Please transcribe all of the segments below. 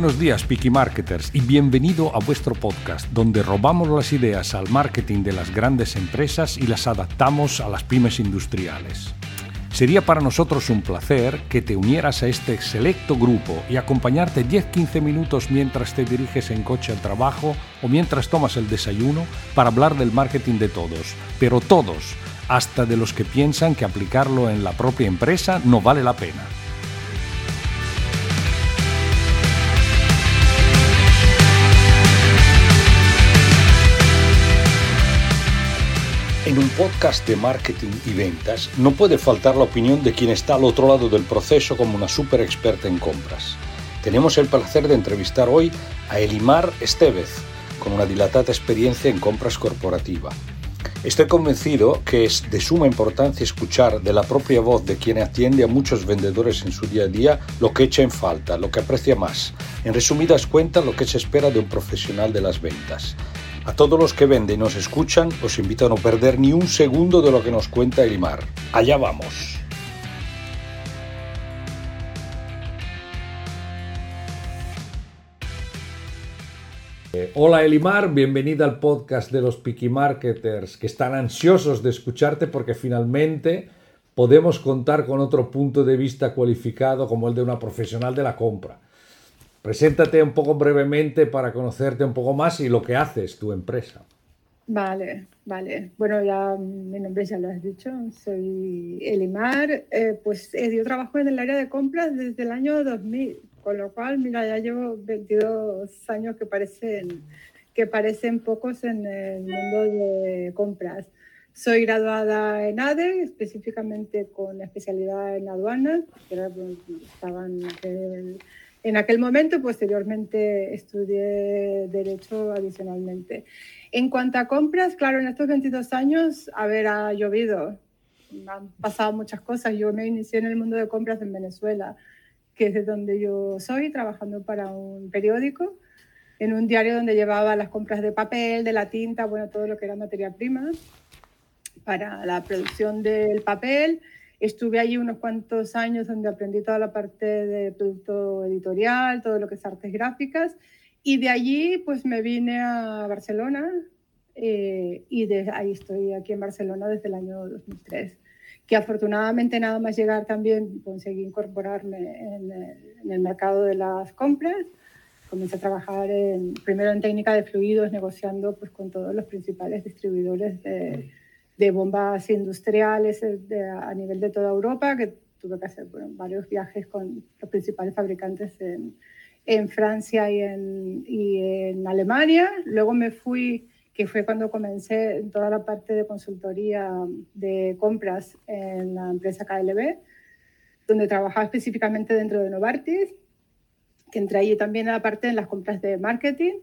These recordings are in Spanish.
Buenos días, Piki Marketers, y bienvenido a vuestro podcast, donde robamos las ideas al marketing de las grandes empresas y las adaptamos a las pymes industriales. Sería para nosotros un placer que te unieras a este selecto grupo y acompañarte 10-15 minutos mientras te diriges en coche al trabajo o mientras tomas el desayuno para hablar del marketing de todos, pero todos, hasta de los que piensan que aplicarlo en la propia empresa no vale la pena. En un podcast de marketing y ventas no puede faltar la opinión de quien está al otro lado del proceso como una super experta en compras. Tenemos el placer de entrevistar hoy a Elimar Estevez, con una dilatada experiencia en compras corporativa. Estoy convencido que es de suma importancia escuchar de la propia voz de quien atiende a muchos vendedores en su día a día lo que echa en falta, lo que aprecia más. En resumidas cuentas, lo que se espera de un profesional de las ventas. A todos los que venden y nos escuchan, os invito a no perder ni un segundo de lo que nos cuenta Elimar. Allá vamos. Hola Elimar, bienvenida al podcast de los Piki Marketers, que están ansiosos de escucharte porque finalmente podemos contar con otro punto de vista cualificado como el de una profesional de la compra. Preséntate un poco brevemente para conocerte un poco más y lo que haces tu empresa. Vale, vale. Bueno, ya mi nombre ya lo has dicho. Soy Elimar. Eh, pues eh, yo trabajo en el área de compras desde el año 2000, con lo cual, mira, ya llevo 22 años que parecen, que parecen pocos en el mundo de compras. Soy graduada en ADE, específicamente con especialidad en aduanas, que estaban en en aquel momento, posteriormente estudié Derecho adicionalmente. En cuanto a compras, claro, en estos 22 años, a ver, ha llovido, han pasado muchas cosas. Yo me inicié en el mundo de compras en Venezuela, que es de donde yo soy, trabajando para un periódico, en un diario donde llevaba las compras de papel, de la tinta, bueno, todo lo que era materia prima para la producción del papel Estuve allí unos cuantos años donde aprendí toda la parte de producto editorial, todo lo que es artes gráficas. Y de allí pues me vine a Barcelona eh, y de ahí estoy aquí en Barcelona desde el año 2003. Que afortunadamente nada más llegar también conseguí incorporarme en, en el mercado de las compras. Comencé a trabajar en, primero en técnica de fluidos, negociando pues, con todos los principales distribuidores de, de bombas industriales eh, a nivel de toda Europa, que tuve que hacer varios viajes con los principales fabricantes en, en Francia y en, en, Alemania. Luego me fui, que fue cuando comencé en toda la parte de consultoría de compras en la empresa KLB, donde trabajaba específicamente dentro de Novartis, que entré allí también a la parte de las compras de marketing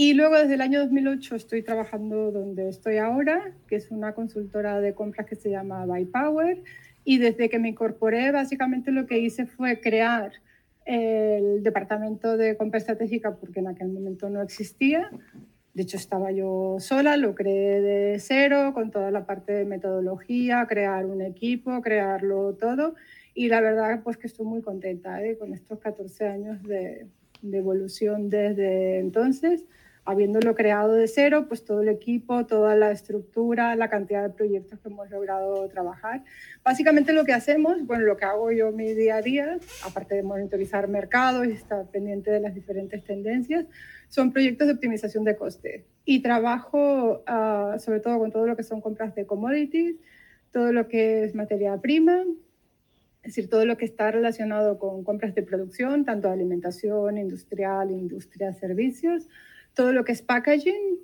y luego desde el año 2008 estoy trabajando donde estoy ahora, que es una consultora de compras que se llama Buy Power. Y desde que me incorporé, básicamente lo que hice fue crear el departamento de compra estratégica, porque en aquel momento no existía. De hecho, estaba yo sola, lo creé de cero, con toda la parte de metodología, crear un equipo, crearlo todo. Y la verdad, pues que estoy muy contenta ¿eh? con estos 14 años de, de evolución desde entonces habiéndolo creado de cero, pues todo el equipo, toda la estructura, la cantidad de proyectos que hemos logrado trabajar. Básicamente lo que hacemos, bueno, lo que hago yo mi día a día, aparte de monitorizar mercados y estar pendiente de las diferentes tendencias, son proyectos de optimización de coste. Y trabajo ah, sobre todo con todo lo que son compras de commodities, todo lo que es materia prima, es decir, todo lo que está relacionado con compras de producción, tanto alimentación, industrial, industria, servicios, todo lo que es packaging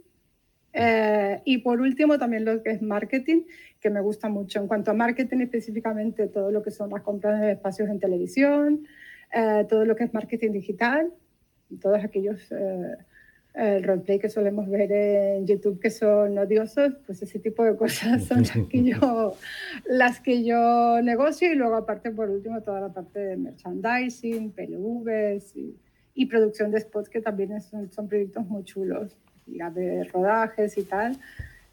eh, y por último también lo que es marketing, que me gusta mucho. En cuanto a marketing específicamente, todo lo que son las compras de espacios en televisión, eh, todo lo que es marketing digital, todos aquellos eh, el roleplay que solemos ver en YouTube que son odiosos, pues ese tipo de cosas son las que yo, las que yo negocio y luego aparte por último toda la parte de merchandising, PLVs y y producción de spots que también son, son proyectos muy chulos, de rodajes y tal.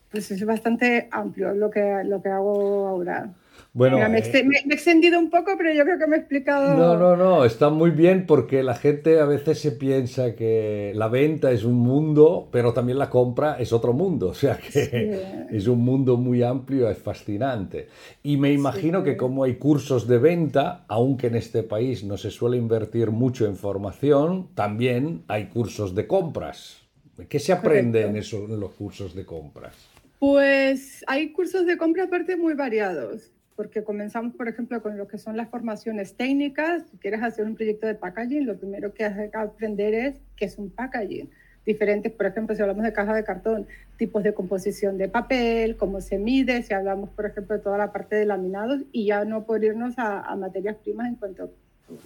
Pues es bastante amplio lo que, lo que hago ahora. Bueno, me, he extendido un poco, pero yo creo que me he explicado. No, no, no, está muy bien porque la gente a veces se piensa que la venta es un mundo, pero también la compra es otro mundo. O sea que es un mundo muy amplio, es fascinante. Y me imagino que como hay cursos de venta, aunque en este país no se suele invertir mucho en formación, también hay cursos de compras. ¿Qué se aprende en, eso, en los cursos de compras? Pues hay cursos de compra aparte muy variados porque comenzamos, por ejemplo, con lo que son las formaciones técnicas. Si quieres hacer un proyecto de packaging, lo primero que hay que aprender es qué es un packaging. Diferentes, por ejemplo, si hablamos de caja de cartón, tipos de composición de papel, cómo se mide, si hablamos, por ejemplo, de toda la parte de laminados y ya no por irnos a, a materias primas en cuanto a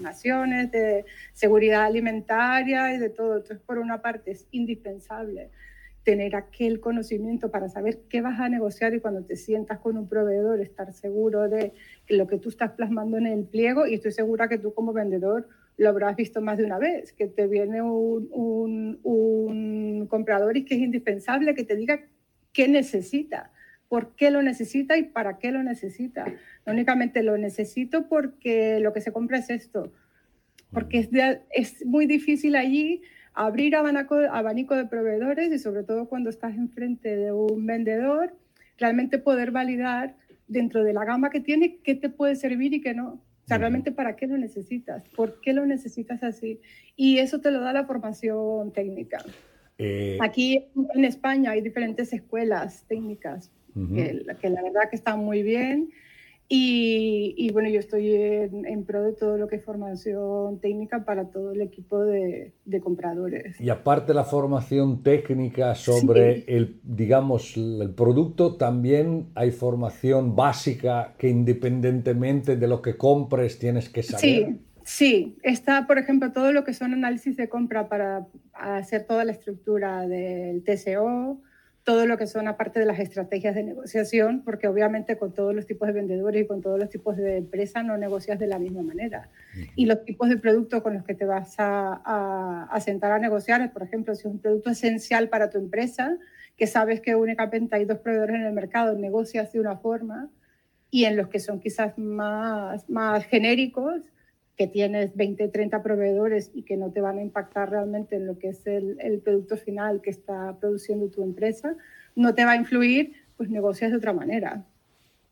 naciones, de seguridad alimentaria y de todo. Entonces, por una parte, es indispensable tener aquel conocimiento para saber qué vas a negociar y cuando te sientas con un proveedor estar seguro de lo que tú estás plasmando en el pliego y estoy segura que tú como vendedor lo habrás visto más de una vez, que te viene un, un, un comprador y que es indispensable que te diga qué necesita, por qué lo necesita y para qué lo necesita. No únicamente lo necesito porque lo que se compra es esto, porque es, es muy difícil allí abrir abanico, abanico de proveedores y sobre todo cuando estás enfrente de un vendedor, realmente poder validar dentro de la gama que tiene qué te puede servir y qué no. O sea, realmente para qué lo necesitas, por qué lo necesitas así. Y eso te lo da la formación técnica. Eh, Aquí en España hay diferentes escuelas técnicas que, que, la verdad que están muy bien y, bueno, yo estoy en, pro de todo lo que es formación técnica para todo el equipo de, compradores. Y aparte la formación técnica sobre el, digamos, el producto, también hay formación básica que independientemente de lo que compres tienes que saber. Sí, sí. Está, por ejemplo, todo lo que son análisis de compra para hacer toda la estructura del TCO, todo lo que son aparte de las estrategias de negociación, porque obviamente con todos los tipos de vendedores y con todos los tipos de empresas no negocias de la misma manera. Y los tipos de productos con los que te vas a, a, sentar a negociar, por ejemplo, si es un producto esencial para tu empresa, que sabes que únicamente hay dos proveedores en el mercado, negocias de una forma, y en los que son quizás más, más genéricos, que tienes 20, 30 proveedores y que no te van a impactar realmente en lo que es el, el, producto final que está produciendo tu empresa, no te va a influir, pues negocias de otra manera.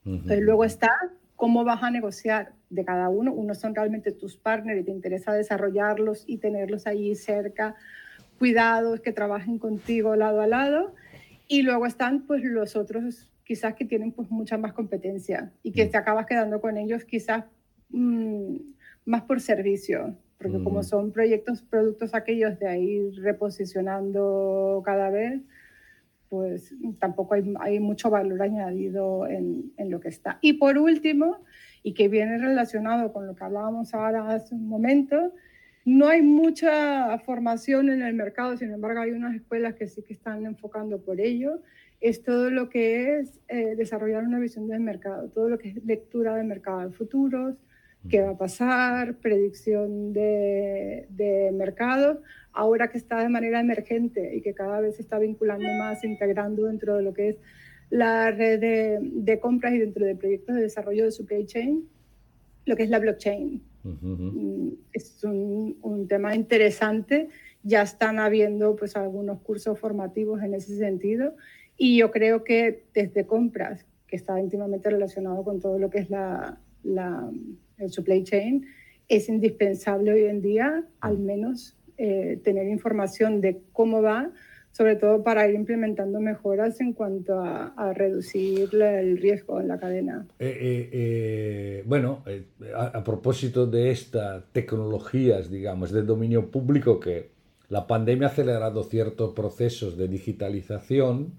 Entonces luego está cómo vas a negociar de cada uno. Unos son realmente tus partners y te interesa desarrollarlos y tenerlos ahí cerca, cuidados, que trabajen contigo lado a lado. Y luego están pues los otros quizás que tienen pues mucha más competencia y que te acabas quedando con ellos quizás... Mmm, más por servicio, porque como mm. son proyectos, productos aquellos de ir reposicionando cada vez, pues tampoco hay, hay mucho valor añadido en, en, lo que está. Y por último, y que viene relacionado con lo que hablábamos ahora hace un momento, no hay mucha formación en el mercado, sin embargo hay unas escuelas que sí que están enfocando por ello, es todo lo que es eh, desarrollar una visión del mercado, todo lo que es lectura de mercado de futuros, qué va a pasar, predicción de, de mercado, ahora que está de manera emergente y que cada vez se está vinculando más, integrando dentro de lo que es la red de, de compras y dentro de proyectos de desarrollo de supply chain, lo que es la blockchain. Mm, es un, un, tema interesante, ya están habiendo pues algunos cursos formativos en ese sentido. Y yo creo que desde compras, que está íntimamente relacionado con todo lo que es la, la el supply chain, es indispensable hoy en día al menos eh, tener información de cómo va, sobre todo para ir implementando mejoras en cuanto a, reducir el riesgo en la cadena. Eh, eh, bueno, a, a, propósito de estas tecnologías, digamos, de dominio público, que la pandemia ha acelerado ciertos procesos de digitalización,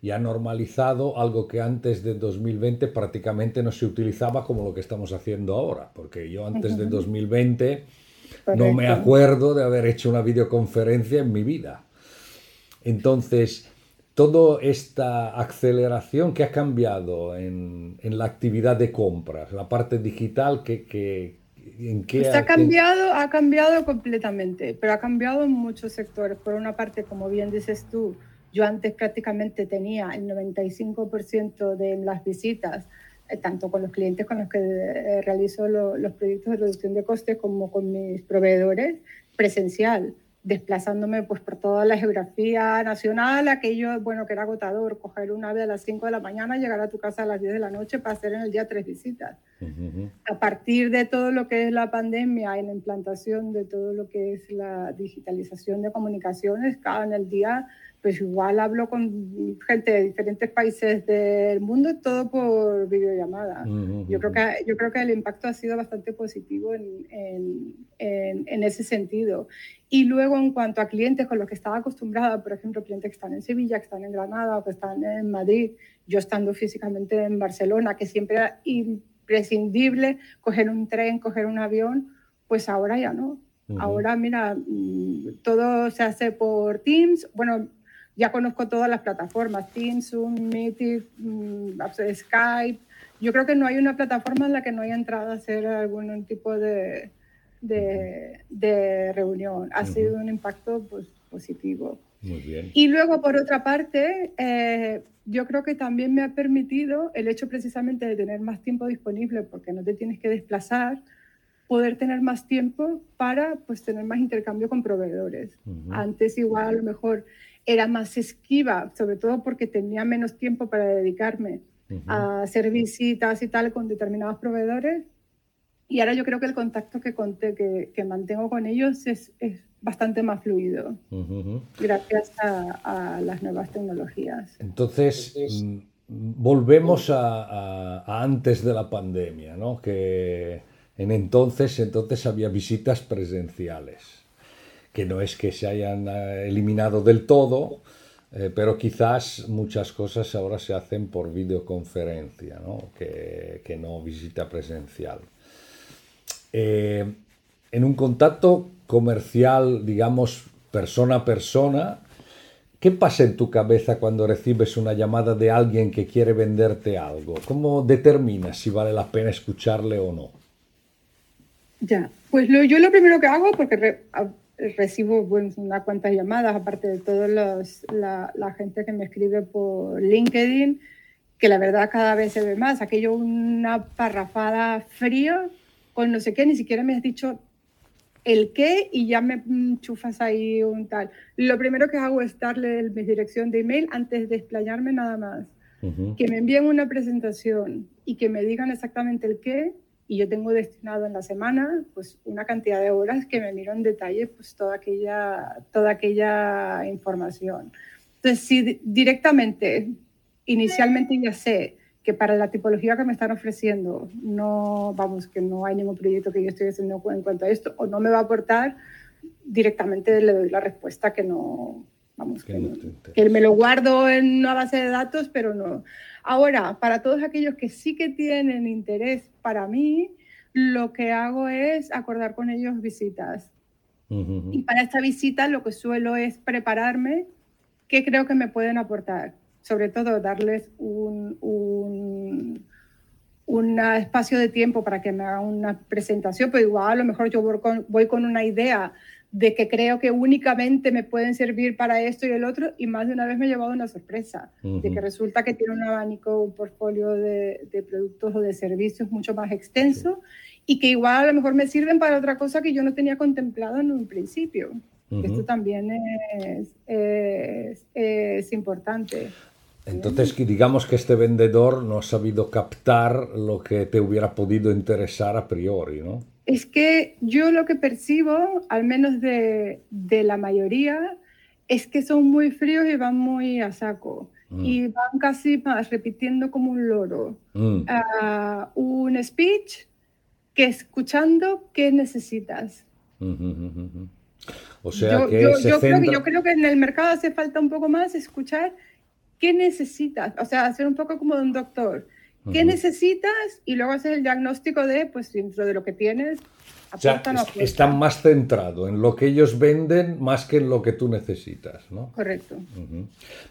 y ha normalizado algo que antes de 2020 prácticamente no se utilizaba como lo que estamos haciendo ahora, porque yo antes de 2020 no me acuerdo de haber hecho una videoconferencia en mi vida. Entonces, toda esta aceleración que ha cambiado en, en la actividad de compras, la parte digital, que, que, ¿en qué pues ha, cambiado, ha cambiado completamente, pero ha cambiado en muchos sectores. Por una parte, como bien dices tú, yo antes prácticamente tenía el 95% de las visitas eh, tanto con los clientes con los que eh, realizo los proyectos de reducción de costes como con mis proveedores, presencial, desplazándome pues por toda la geografía nacional, aquello, bueno, que era agotador, coger un ave a las 5 de la mañana, llegar a tu casa a las 10 de la noche para hacer en el día tres visitas. A partir de todo lo que es la pandemia y la implantación de todo lo que es la digitalización de comunicaciones, cada en el día pues igual hablo con gente de diferentes países del mundo, todo por videollamada. yo, creo que, yo creo que el impacto ha sido bastante positivo en, en, en, ese sentido. Y luego en cuanto a clientes con los que estaba acostumbrada, por ejemplo, clientes que están en Sevilla, que están en Granada o que están en Madrid, yo estando físicamente en Barcelona, que siempre era imprescindible coger un tren, coger un avión, pues ahora ya no. Ahora, mira, mm, todo se hace por Teams. Bueno, ya conozco todas las plataformas, Teams, Zoom, Meet, mm, Skype. Yo creo que no hay una plataforma en la que no haya entrado a hacer algún tipo de, de, reunión. Ha sido un impacto pues, positivo. Muy bien. Y luego, por otra parte, eh, yo creo que también me ha permitido el hecho precisamente de tener más tiempo disponible, porque no te tienes que desplazar, poder tener más tiempo para pues, tener más intercambio con proveedores. Antes igual a lo mejor era más esquiva, sobre todo porque tenía menos tiempo para dedicarme a hacer visitas y tal con determinados proveedores. Y ahora yo creo que el contacto que, conté, que, que mantengo con ellos es, es bastante más fluido, gracias a, las nuevas tecnologías. Entonces, mm, volvemos a, a, antes de la pandemia, ¿no? que en entonces, entonces había visitas presenciales que no es que se hayan eh, eliminado del todo, eh, pero quizás muchas cosas ahora se hacen por videoconferencia, ¿no? Que, no visita presencial. Eh, en un contacto comercial, digamos, persona a persona, ¿qué pasa en tu cabeza cuando recibes una llamada de alguien que quiere venderte algo? ¿Cómo determinas si vale la pena escucharle o no? Ya, pues yo lo primero que hago, porque recibo bueno, unas cuantas llamadas, aparte de toda la, la, gente que me escribe por LinkedIn, que la verdad cada vez se ve más. Aquello una parrafada fría con no sé qué, ni siquiera me has dicho el qué y ya me chufas ahí un tal. Lo primero que hago es darle mi dirección de email antes de explayarme nada más. Que me envíen una presentación y que me digan exactamente el qué y yo tengo destinado en la semana pues una cantidad de horas que me miro en detalle pues toda aquella, toda aquella información. Entonces, si directamente, inicialmente ya sé que para la tipología que me están ofreciendo no, vamos, que no hay ningún proyecto que yo estoy haciendo en cuanto a esto o no me va a aportar, directamente le doy la respuesta que no, vamos, que, que me lo guardo en una base de datos, pero no. Ahora, para todos aquellos que sí que tienen interés para mí, lo que hago es acordar con ellos visitas. Y para esta visita lo que suelo es prepararme qué creo que me pueden aportar. Sobre todo darles un, un, un espacio de tiempo para que me hagan una presentación, pero igual a lo mejor yo voy con, voy con una idea de que creo que únicamente me pueden servir para esto y el otro, y más de una vez me he llevado una sorpresa, de que resulta que tiene un abanico, un portfolio de, de productos o de servicios mucho más extenso y que igual a lo mejor me sirven para otra cosa que yo no tenía contemplado en un principio. Esto también es, es, es importante. Entonces, digamos que este vendedor no ha sabido captar lo que te hubiera podido interesar a priori, ¿no? Es que yo lo que percibo, al menos de, la mayoría, es que son muy fríos y van muy a saco. Mm. Y van casi más repitiendo como un loro. Mm. Ah, un speech que escuchando qué necesitas. O sea, yo, que yo, creo que yo creo que en el mercado hace falta un poco más escuchar qué necesitas. O sea, hacer un poco como un doctor ¿Qué necesitas? Y luego haces el diagnóstico de, pues dentro de lo que tienes, o sea, están más centrados en lo que ellos venden más que en lo que tú necesitas, ¿no? Correcto.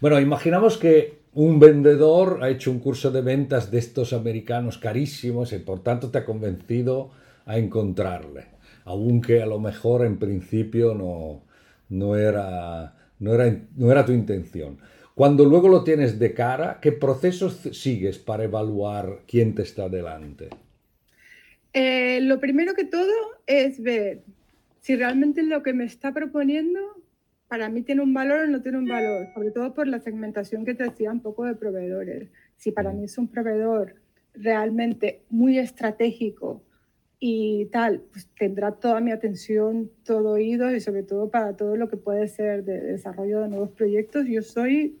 Bueno, imaginamos que un vendedor ha hecho un curso de ventas de estos americanos carísimos y por tanto te ha convencido a encontrarle, aunque a lo mejor en principio no, no, era, no, era, no era tu intención. Cuando luego lo tienes de cara, ¿qué procesos sigues para evaluar quién te está delante? Eh, lo primero que todo es ver si realmente lo que me está proponiendo para mí tiene un valor o no tiene un valor, sobre todo por la segmentación que te decía un poco de proveedores. Si para mí es un proveedor realmente muy estratégico y tal, pues tendrá toda mi atención, todo oído y sobre todo para todo lo que puede ser de desarrollo de nuevos proyectos. Yo soy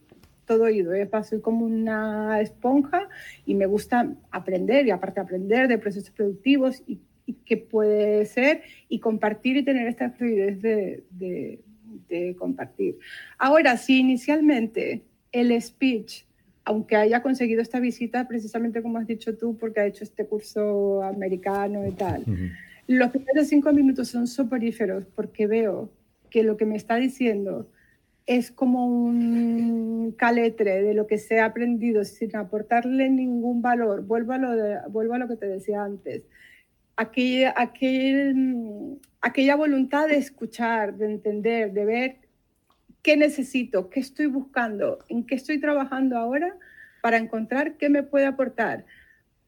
todo oído, ¿eh? soy como una esponja y me gusta aprender y aparte aprender de procesos productivos y, qué puede ser y compartir y tener esta fluidez de, de, de compartir. Ahora, si inicialmente el speech aunque haya conseguido esta visita precisamente como has dicho tú, porque ha hecho este curso americano y tal. Los primeros cinco minutos son soporíferos porque veo que lo que me está diciendo es como un caletre de lo que se ha aprendido sin aportarle ningún valor. Vuelvo a lo, a lo que te decía antes. Aquella, aquel, aquella voluntad de escuchar, de entender, de ver qué necesito, qué estoy buscando, en qué estoy trabajando ahora para encontrar qué me puede aportar.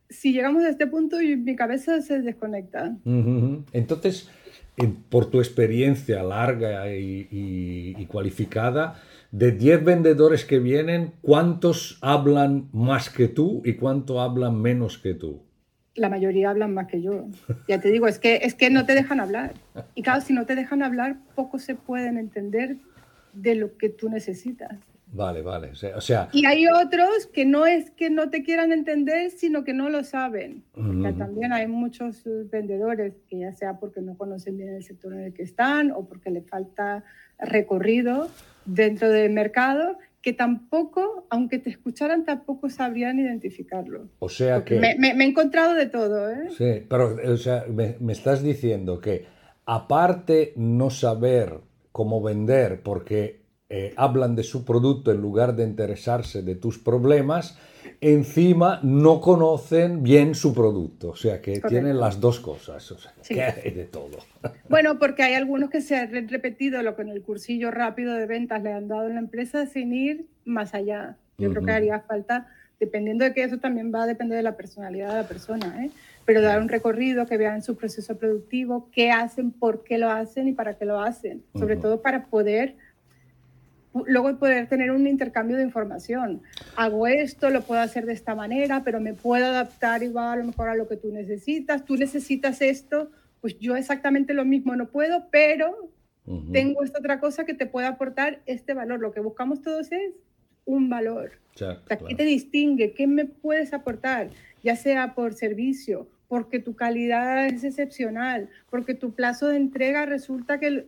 Si llegamos a este punto, mi cabeza se desconecta. Entonces, por tu experiencia larga y, cualificada, de 10 vendedores que vienen, ¿cuántos hablan más que tú y cuántos hablan menos que tú? La mayoría hablan más que yo. Ya te digo, es que, es que no te dejan hablar. Y claro, si no te dejan hablar, poco se pueden entender de lo que tú necesitas. Vale, vale. O sea, y hay otros que no es que no te quieran entender, sino que no lo saben. también hay muchos vendedores que ya sea porque no conocen bien el sector en el que están o porque le falta recorrido dentro del mercado, que tampoco, aunque te escucharan, tampoco sabrían identificarlo. O sea que... Me, he encontrado de todo, ¿eh? Sí, pero o sea, me, me estás diciendo que aparte no saber cómo vender porque eh, hablan de su producto en lugar de interesarse de tus problemas, encima no conocen bien su producto. O sea que tienen las dos cosas. O sea, que hay de todo. Bueno, porque hay algunos que se han repetido lo que en el cursillo rápido de ventas le han dado en la empresa sin ir más allá. Yo creo que haría falta, dependiendo de que eso también va a depender de la personalidad de la persona, ¿eh? pero dar un recorrido, que vean su proceso productivo, qué hacen, por qué lo hacen y para qué lo hacen. Sobre todo para poder luego poder tener un intercambio de información. Hago esto, lo puedo hacer de esta manera, pero me puedo adaptar igual a lo mejor a lo que tú necesitas. Tú necesitas esto, pues yo exactamente lo mismo no puedo, pero tengo esta otra cosa que te puede aportar este valor. Lo que buscamos todos es un valor. ¿Qué te distingue? ¿Qué me puedes aportar? Ya sea por servicio, porque tu calidad es excepcional, porque tu plazo de entrega resulta que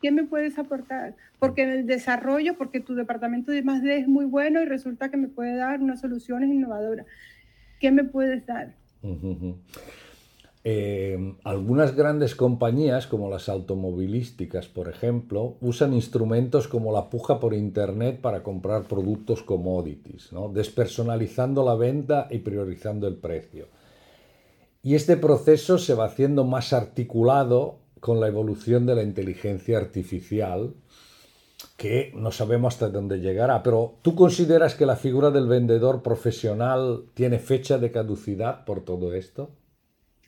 ¿Qué me puedes aportar? Porque en el desarrollo, porque tu departamento de más es muy bueno y resulta que me puede dar unas soluciones innovadoras. ¿Qué me puedes dar? Eh, algunas grandes compañías, como las automovilísticas, por ejemplo, usan instrumentos como la puja por Internet para comprar productos commodities, ¿no? despersonalizando la venta y priorizando el precio. Y este proceso se va haciendo más articulado con la evolución de la inteligencia artificial, que no sabemos hasta dónde llegará. Pero ¿tú consideras que la figura del vendedor profesional tiene fecha de caducidad por todo esto?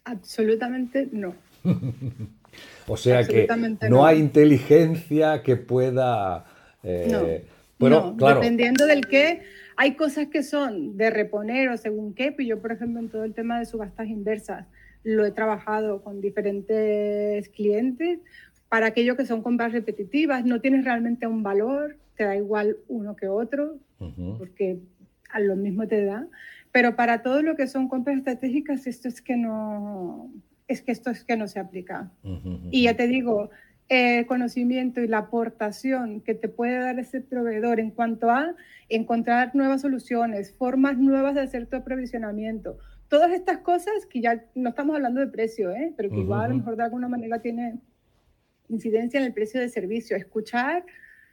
Absolutamente no. o sea que no, hay inteligencia que pueda... Eh, bueno, claro. dependiendo del qué, hay cosas que son de reponer o según qué, pues yo por ejemplo en todo el tema de subastas inversas, lo he trabajado con diferentes clientes. Para aquellos que son compras repetitivas, no tienes realmente un valor, te da igual uno que otro, porque a lo mismo te da. Pero para todo lo que son compras estratégicas, esto es que no, es que esto es que no se aplica. Y ya te digo, el conocimiento y la aportación que te puede dar ese proveedor en cuanto a encontrar nuevas soluciones, formas nuevas de hacer tu aprovisionamiento, todas estas cosas que ya no estamos hablando de precio, ¿eh? pero que igual a lo mejor de alguna manera tiene incidencia en el precio de servicio. Escuchar,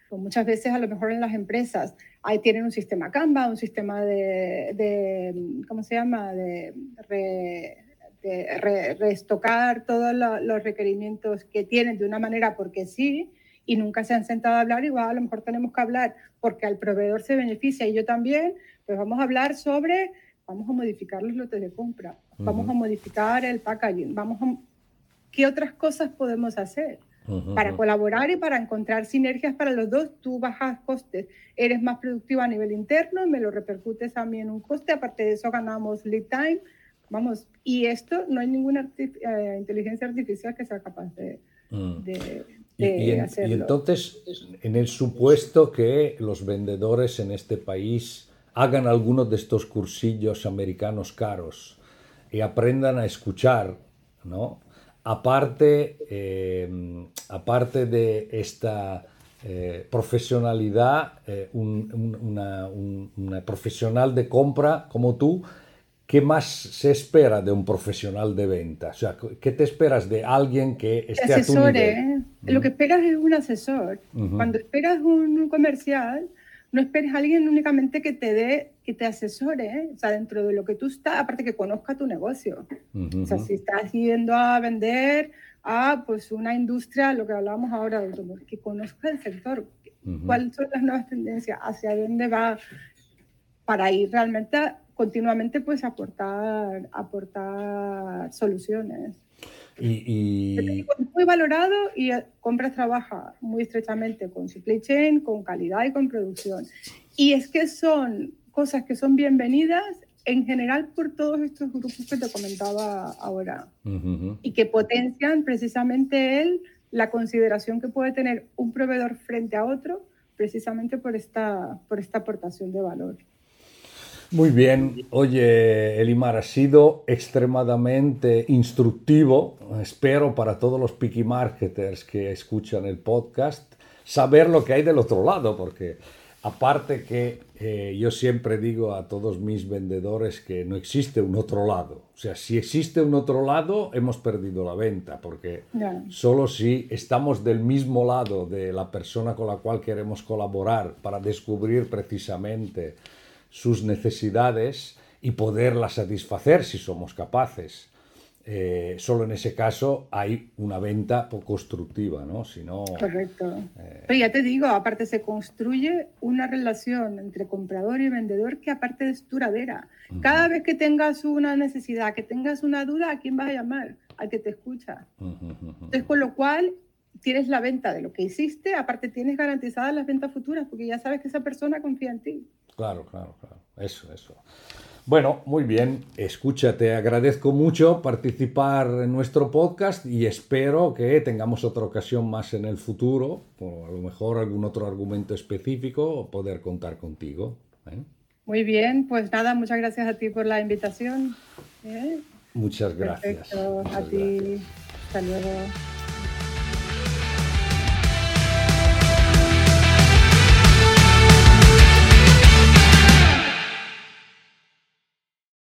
pues muchas veces a lo mejor en las empresas, ahí tienen un sistema Canva, un sistema de, ¿cómo se llama?, de, reestocar todos los requerimientos que tienen de una manera porque sí, y nunca se han sentado a hablar, igual a lo mejor tenemos que hablar porque al proveedor se beneficia y yo también, pues vamos a hablar sobre, vamos a modificar los lotes de compra, vamos a modificar el packaging, vamos a, ¿qué otras cosas podemos hacer? para colaborar y para encontrar sinergias para los dos. Tú bajas costes, eres más productivo a nivel interno, me lo repercutes a mí en un coste, aparte de eso ganamos lead time, vamos, y esto no hay ninguna eh, inteligencia artificial que sea capaz de, mm. y, hacerlo. y entonces, en el supuesto que los vendedores en este país hagan algunos de estos cursillos americanos caros y aprendan a escuchar, ¿no? aparte, eh, aparte de esta eh, profesionalidad, eh, una, profesional de compra como tú, ¿qué más se espera de un profesional de venta? O sea, ¿qué te esperas de alguien que esté a tu nivel? Lo que esperas es un asesor. Cuando esperas un comercial, no esperes a alguien únicamente que te dé, que te asesore, ¿eh? o sea, dentro de lo que tú estás, aparte que conozca tu negocio. O sea, si estás yendo a vender a pues una industria, lo que hablábamos ahora, que conozca el sector, cuáles son las nuevas tendencias, hacia dónde va, para ir realmente continuamente pues aportar, aportar soluciones. Y, Muy valorado y eh, Compras trabaja muy estrechamente con supply chain, con calidad y con producción. Y es que son cosas que son bienvenidas en general por todos estos grupos que te comentaba ahora y que potencian precisamente él la consideración que puede tener un proveedor frente a otro precisamente por esta, por esta aportación de valor. Muy bien. Oye, Elimar, ha sido extremadamente instructivo, espero, para todos los picky marketers que escuchan el podcast, saber lo que hay del otro lado, porque aparte que eh, yo siempre digo a todos mis vendedores que no existe un otro lado. O sea, si existe un otro lado, hemos perdido la venta, porque solo si estamos del mismo lado de la persona con la cual queremos colaborar para descubrir precisamente sus necesidades y poderlas satisfacer si somos capaces. Eh, solo en ese caso hay una venta constructiva, ¿no? Si Correcto. Eh, Pero ya te digo, aparte se construye una relación entre comprador y vendedor que aparte es duradera. Cada vez que tengas una necesidad, que tengas una duda, ¿a quién vas a llamar? Al que te escucha. Entonces, con lo cual, tienes la venta de lo que hiciste, aparte tienes garantizadas las ventas futuras, porque ya sabes que esa persona confía en ti. Claro, claro, claro. Eso, eso. Bueno, muy bien. Escúchate, agradezco mucho participar en nuestro podcast y espero que tengamos otra ocasión más en el futuro, o a lo mejor algún otro argumento específico, o poder contar contigo. ¿eh? Muy bien, pues nada, muchas gracias a ti por la invitación. ¿eh? Muchas gracias. a ti. Hasta luego.